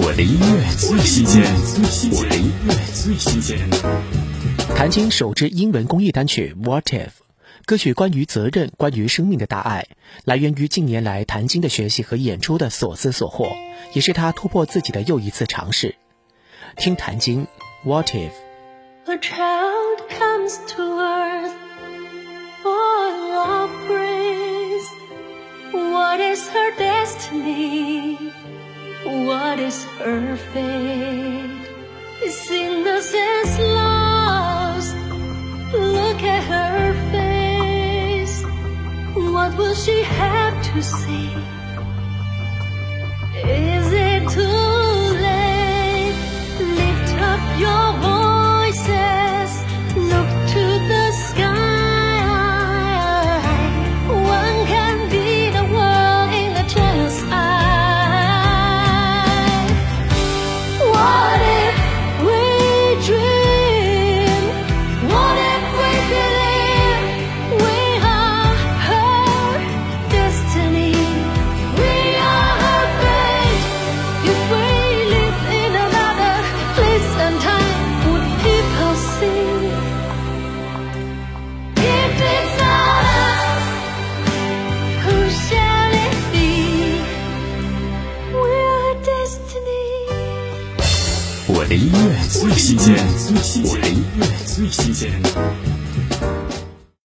我的音乐最新鲜，我的音乐最新鲜。谭晶首支英文公益单曲《What If》，歌曲关于责任，关于生命的大爱，来源于近年来谭晶的学习和演出的所思所获，也是他突破自己的又一次尝试。听谭晶《What If》。A child comes to earth, full of grace. What is her destiny? What is her fate? Is innocence lost? Look at her face. What will she have to say? 我的音乐最新鲜，我的音乐最新鲜。